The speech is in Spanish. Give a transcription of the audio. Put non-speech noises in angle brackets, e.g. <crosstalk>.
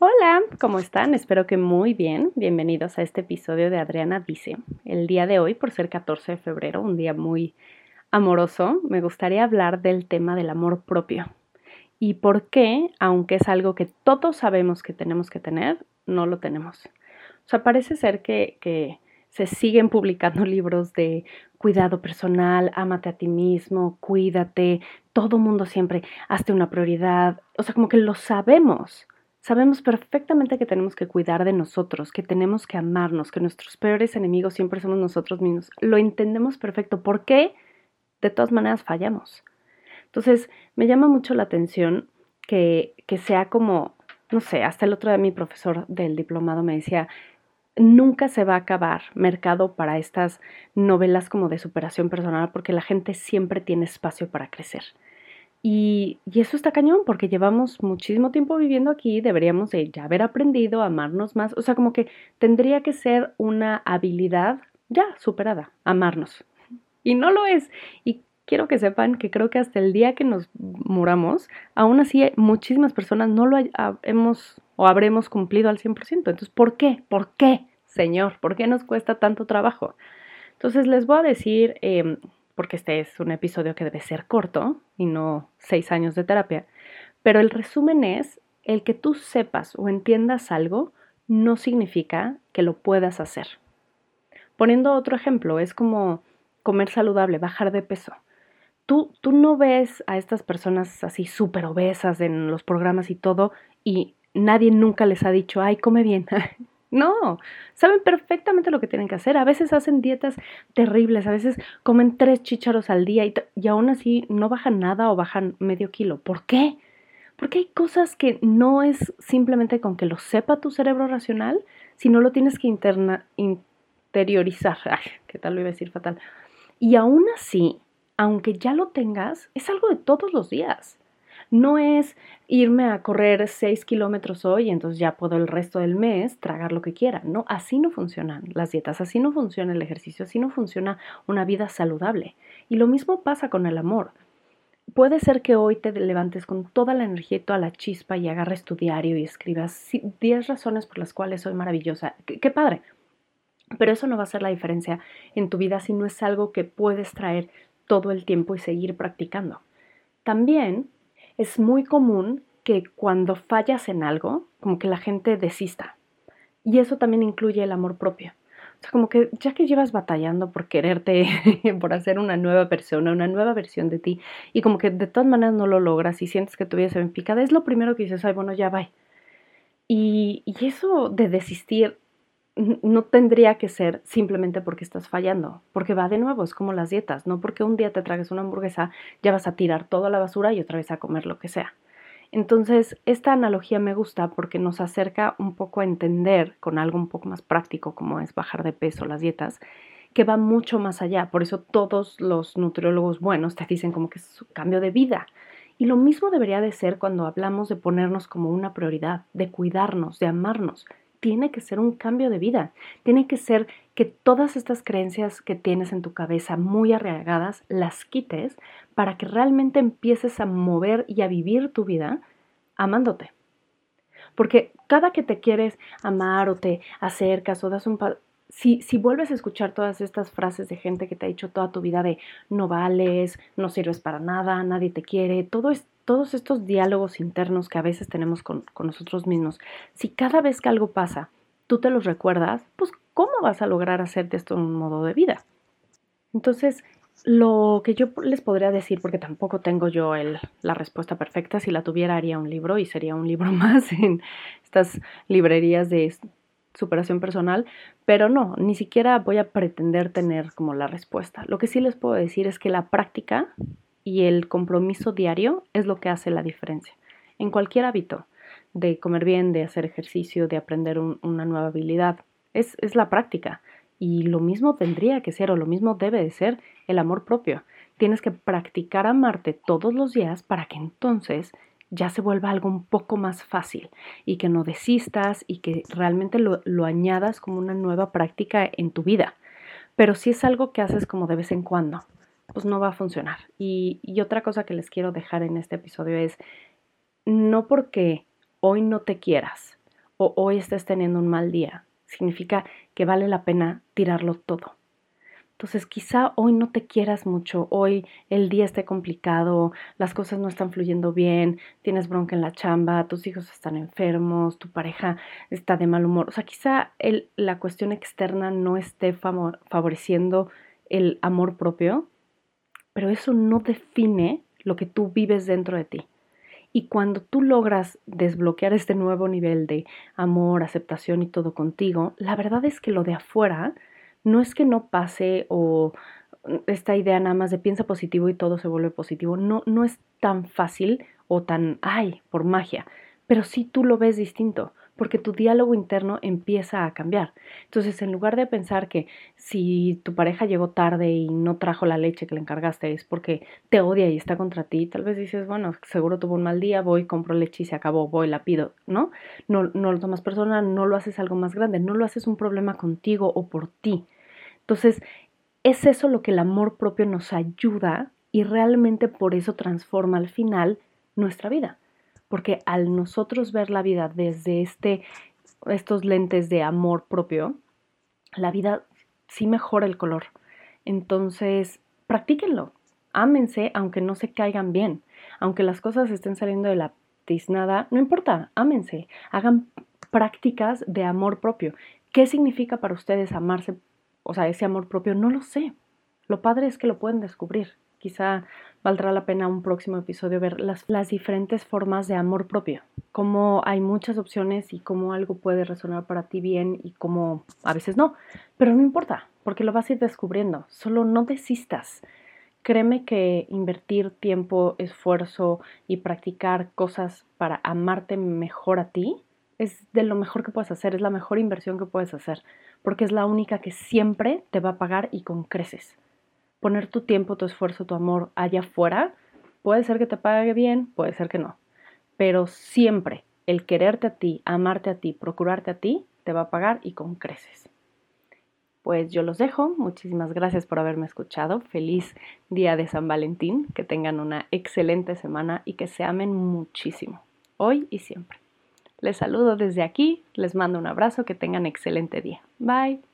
Hola, ¿cómo están? Espero que muy bien. Bienvenidos a este episodio de Adriana Dice. El día de hoy, por ser 14 de febrero, un día muy amoroso, me gustaría hablar del tema del amor propio y por qué, aunque es algo que todos sabemos que tenemos que tener, no lo tenemos. O sea, parece ser que, se siguen publicando <laughs> libros de cuidado personal, ámate a ti mismo, cuídate, todo mundo siempre, hazte una prioridad. O sea, como que lo sabemos. Sabemos perfectamente que tenemos que cuidar de nosotros, que tenemos que amarnos, que nuestros peores enemigos siempre somos nosotros mismos. Lo entendemos perfecto. ¿Por qué? De todas maneras fallamos. Entonces, me llama mucho la atención que, que sea como, no sé, hasta el otro día mi profesor del diplomado me decía, nunca se va a acabar mercado para estas novelas como de superación personal porque la gente siempre tiene espacio para crecer. Y, y, eso está cañón porque llevamos muchísimo tiempo viviendo aquí, deberíamos de ya haber aprendido a amarnos más, o sea, como que tendría que ser una habilidad ya superada, amarnos. Y no lo es. Y quiero que sepan que creo que hasta el día que nos muramos, aún así muchísimas personas no lo hemos o habremos cumplido al 100%. Entonces, ¿por qué? ¿Por qué, Señor? ¿Por qué nos cuesta tanto trabajo? Entonces, les voy a decir, em, porque este es un episodio que debe ser corto y no seis años de terapia, pero el resumen es, el que tú sepas o entiendas algo no significa que lo puedas hacer. Poniendo otro ejemplo, es como comer saludable, bajar de peso tú, tú no ves a estas personas así súper obesas en los programas y todo y nadie nunca les ha dicho, ay, come bien. <laughs> No, saben perfectamente lo que tienen que hacer. A veces hacen dietas terribles, a veces comen tres chícharos al día y, y, aún así no bajan nada o bajan medio kilo. ¿Por qué? Porque hay cosas que no es simplemente con que lo sepa tu cerebro racional, sino lo tienes que interna, interiorizar. <laughs> ¿qué tal lo iba a decir fatal? Y aún así, aunque ya lo tengas, es algo de todos los días. No es irme a correr 6 kilómetros hoy y entonces ya puedo el resto del mes tragar lo que quiera. No, así no funcionan las dietas, así no funciona el ejercicio, así no funciona una vida saludable. Y lo mismo pasa con el amor. Puede ser que hoy te levantes con toda la energía y toda la chispa y agarres tu diario y escribas 10 razones por las cuales soy maravillosa. qué padre. Pero eso no va a ser la diferencia en tu vida si no es algo que puedes traer todo el tiempo y seguir practicando. También es muy común que cuando fallas en algo, como que la gente desista. Y eso también incluye el amor propio. O sea, como que ya que llevas batallando por quererte, <laughs> por hacer una nueva persona, una nueva versión de ti, y como que de todas maneras no lo logras y sientes que tu vida se ve picada, es lo primero que dices, ay, bueno, ya va. Y, y eso de desistir no tendría que ser simplemente porque estás fallando, porque va de nuevo, es como las dietas, no porque un día te tragues una hamburguesa ya vas a tirar toda la basura y otra vez a comer lo que sea. Entonces, esta analogía me gusta porque nos acerca un poco a entender con algo un poco más práctico como es bajar de peso, las dietas, que va mucho más allá. Por eso todos los nutriólogos buenos te dicen como que es un cambio de vida. Y lo mismo debería de ser cuando hablamos de ponernos como una prioridad, de cuidarnos, de amarnos tiene que ser un cambio de vida. Tiene que ser que todas estas creencias que tienes en tu cabeza muy arraigadas las quites para que realmente empieces a mover y a vivir tu vida amándote. Porque cada que te quieres amar o te acercas o das un si, si, vuelves a escuchar todas estas frases de gente que te ha dicho toda tu vida de no vales, no sirves para nada, nadie te quiere, todos estos diálogos internos que a veces tenemos con, nosotros mismos, si cada vez que algo pasa tú te los recuerdas, pues ¿cómo vas a lograr hacerte esto un modo de vida? Entonces, lo que yo les podría decir, porque tampoco tengo yo el, la respuesta perfecta, si la tuviera haría un libro y sería un libro <laughs> más en estas librerías de superación personal, pero no, ni siquiera voy a pretender tener como la respuesta. Lo que sí les puedo decir es que la práctica y el compromiso diario es lo que hace la diferencia. En cualquier hábito, de comer bien, de hacer ejercicio, de aprender una nueva habilidad, es, es la práctica. Y lo mismo tendría que ser, o lo mismo debe de ser, el amor propio. Tienes que practicar amarte todos los días para que entonces ya se vuelva algo un poco más fácil y que no desistas y que realmente lo, lo, añadas como una nueva práctica en tu vida. Pero si es algo que haces como de vez en cuando, pues no va a funcionar. Y, otra cosa que les quiero dejar en este episodio es, no porque hoy no te quieras, o hoy estés teniendo un mal día. Significa que vale la pena tirarlo todo. Entonces quizá hoy no te quieras mucho, hoy el día esté complicado, las cosas no están fluyendo bien, tienes bronca en la chamba, tus hijos están enfermos, tu pareja está de mal humor. O sea, quizá el, la cuestión externa no esté favoreciendo el amor propio, pero eso no define lo que tú vives dentro de ti. Y cuando tú logras desbloquear este nuevo nivel de amor, aceptación y todo contigo, la verdad es que lo de afuera no es que no pase o esta idea nada más de piensa positivo y todo se vuelve positivo. No, no es tan fácil o tan, ay, por magia, pero sí tú lo ves distinto porque tu diálogo interno empieza a cambiar. Entonces, en lugar de pensar que si tu pareja llegó tarde y no trajo la leche que le encargaste es porque te odia y está contra ti, tal vez dices, bueno, seguro tuvo un mal día, voy, compro leche y se acabó, voy, la pido, ¿no? No, no lo tomas personal, no lo haces algo más grande, no lo haces un problema contigo o por ti. Entonces, es eso lo que el amor propio nos ayuda y realmente por eso transforma al final nuestra vida porque al nosotros ver la vida desde este, estos lentes de amor propio, la vida sí mejora el color. Entonces, practíquenlo, ámense aunque no se caigan bien, aunque las cosas estén saliendo de la tiznada, no importa, ámense, hagan prácticas de amor propio. ¿Qué significa para ustedes amarse? O sea, ese amor propio, no lo sé. Lo padre es que lo pueden descubrir. Quizá valdrá la pena un próximo episodio ver las, diferentes formas de amor propio, cómo hay muchas opciones y cómo algo puede resonar para ti bien y cómo a veces no. Pero no importa, porque lo vas a ir descubriendo. Solo no desistas. Créeme que invertir tiempo, esfuerzo y practicar cosas para amarte mejor a ti es de lo mejor que puedes hacer, es la mejor inversión que puedes hacer, porque es la única que siempre te va a pagar y con creces poner tu tiempo, tu esfuerzo, tu amor allá afuera, puede ser que te pague bien, puede ser que no. Pero siempre el quererte a ti, amarte a ti, procurarte a ti, te va a pagar y con creces. Pues yo los dejo. Muchísimas gracias por haberme escuchado. Feliz día de San Valentín. Que tengan una excelente semana y que se amen muchísimo. Hoy y siempre. Les saludo desde aquí. Les mando un abrazo. Que tengan excelente día. Bye.